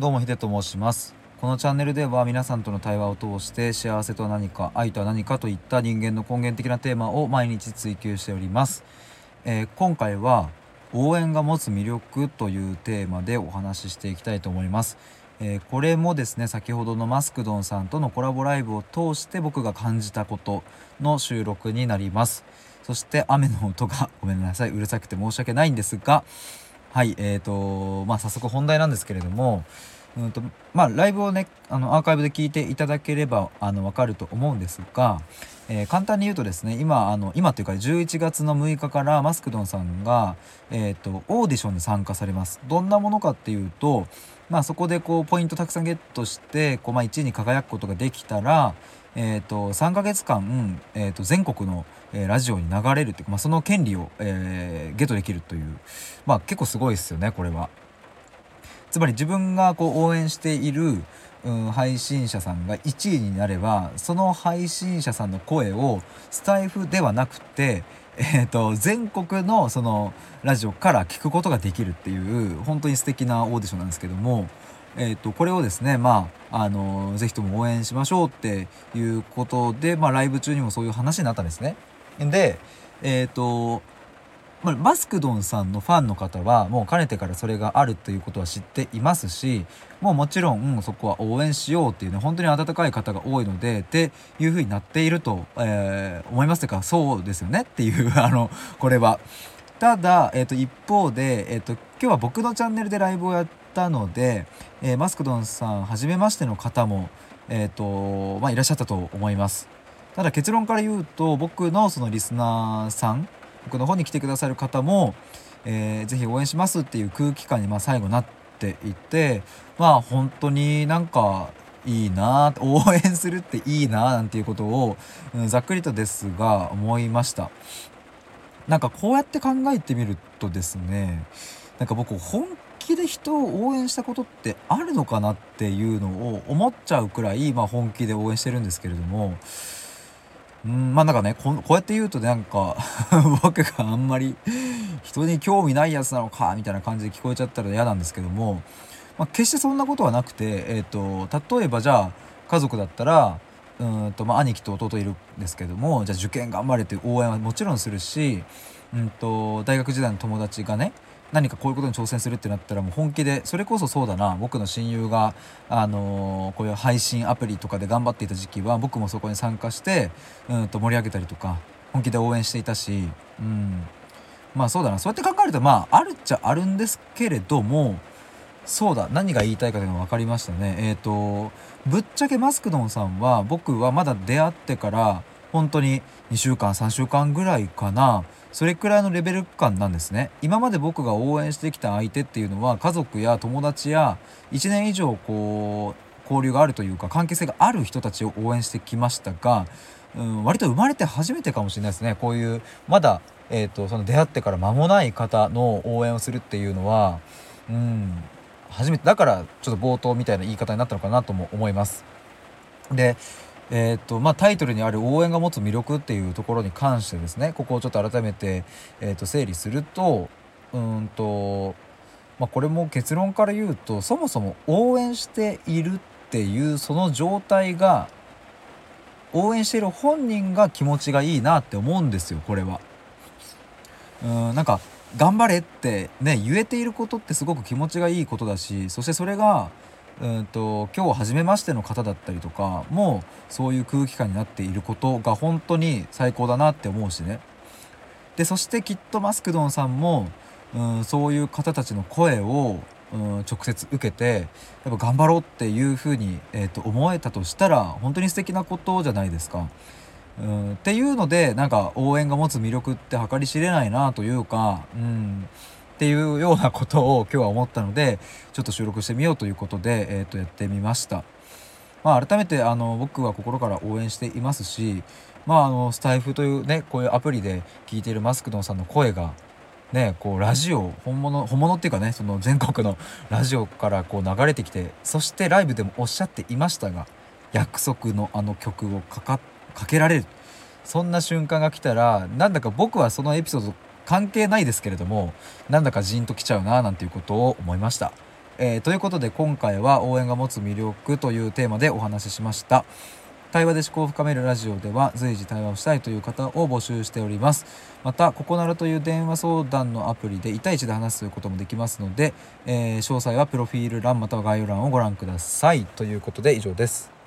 どうもヒデと申します。このチャンネルでは皆さんとの対話を通して幸せとは何か愛とは何かといった人間の根源的なテーマを毎日追求しております、えー、今回は応援が持つ魅力というテーマでお話ししていきたいと思います、えー、これもですね先ほどのマスクドンさんとのコラボライブを通して僕が感じたことの収録になります。そして雨の音がごめんなさいうるさくて申し訳ないんですがはいえーとまあ早速本題なんですけれどもうんとまあ、ライブをねあのアーカイブで聞いていただければあの分かると思うんですが、えー、簡単に言うとですね今あの今というか11月の6日からマスクドンさんが、えーと、オーディションに参加されます。どんなものかっていうと、まあ、そこでこうポイントたくさんゲットしてこう、まあ、1位に輝くことができたら、えーと、3ヶ月間、えーと、全国の、えー、ラジオに流れるっていうか、まあ、その権利を、えー、ゲットできるという、まあ、結構すごいですよねこれは。つまり自分がこう応援している、うん、配信者さんが1位になればその配信者さんの声をスタイフではなくて、えーと、全国のそのラジオから聞くことができるっていう本当に素敵なオーディションなんですけども。えーと、これをですねまああのぜひとも応援しましょうっていうことで、まあ、ライブ中にもそういう話になったんですね。でえっ、ー、とまあ、マスクドンさんのファンの方はもうかねてからそれがあるということは知っていますしもうもちろん、うん、そこは応援しようっていうね本当に温かい方が多いのでっていうふうになっていると、えー、思いますというかそうですよねっていう あのこれは。ただ、えー、と一方で、えーと、今日は僕のチャンネルでライブをやったので、えー、マスクドンさん初めましての方も、えーとまあ、いらっしゃったと思います。ただ結論から言うと僕のそのリスナーさん僕の方に来てくださる方も、えー、ぜひ応援しますっていう空気感にまあ最後なっていてまあ本当になんかいいな応援するっていいななんていうことを、うん、ざっくりとですが思いました。なんかこうやって考えてみるとですねなんか僕本気で人を応援したことってあるのかなっていうのを思っちゃうくらい、まあ、本気で応援してるんですけれどもうんまあなんかねここうやって言うとなんか 僕があんまり人に興味ないやつなのかみたいな感じで聞こえちゃったら嫌なんですけども、まあ、決してそんなことはなくて、えーと、例えばじゃあ家族だったらうんと、まあ、兄貴と弟いるんですけどもじゃあ受験頑張れって応援はもちろんするし、うんと大学時代の友達がね何かこういうことに挑戦するってなったらもう本気でそれこそそうだな僕の親友が、あのー、こういう配信アプリとかで頑張っていた時期は僕もそこに参加してうんと盛り上げたりとか本気で応援していたし、うん、まあそうだな。そうやって考えるとまああるっちゃあるんですけれどもそうだ。何が言いたいかというのが分かりましたね。えっ、ー、とぶっちゃけマスクドンさんは僕はまだ出会ってから本当に2週間3週間ぐらいかな。それくらいのレベル感なんですね。今まで僕が応援してきた相手っていうのは家族や友達や1年以上こう交流があるというか関係性がある人たちを応援してきましたが、うん、割と生まれて初めてかもしれないですね。こういうまだ、えーと、その出会ってから間もない方の応援をするっていうのは、うん、初めてだからちょっと冒頭みたいな言い方になったのかなとも思います。でえーとまあ、タイトルにある応援が持つ魅力っていうところに関してですねここをちょっと改めて、えー、と整理するとうんと、まあ、これも結論から言うとそもそも応援しているっていうその状態が応援している本人が気持ちがいいなって思うんですよこれは。うんなんか頑張れってね言えていることってすごく気持ちがいいことだしそしてそれがうんと今日初めましての方だったりとかもそういう空気感になっていることが本当に最高だなって思うしねでそしてきっとマスクドンさんも、うん、そういう方たちの声を、うん、直接受けてやっぱ頑張ろうっていうふうに、えー、と思えたとしたら本当に素敵なことじゃないですか。うん、っていうのでなんか応援が持つ魅力って計り知れないなというか、うん、っていうようなことを今日は思ったのでちょっと収録してみようということで、えー、とやってみました。まあ、改めてあの僕は心から応援していますし、まあ、あのスタイフというねこういうアプリで聞いているマスクドンさんの声がねこうラジオ本物本物っていうかねその全国のラジオからこう流れてきてそしてライブでもおっしゃっていましたが約束のあの曲をかかけられるそんな瞬間が来たらなんだか僕はそのエピソード関係ないですけれどもなんだかジーンときちゃうななんていうことを思いました。えーということで今回は応援が持つ魅力というテーマでお話ししました。対話で思考を深めるラジオでは随時対話をしたいという方を募集しております。またココナラという電話相談のアプリで1対1で話すということもできますので、えー詳細はプロフィール欄または概要欄をご覧ください。ということで以上です。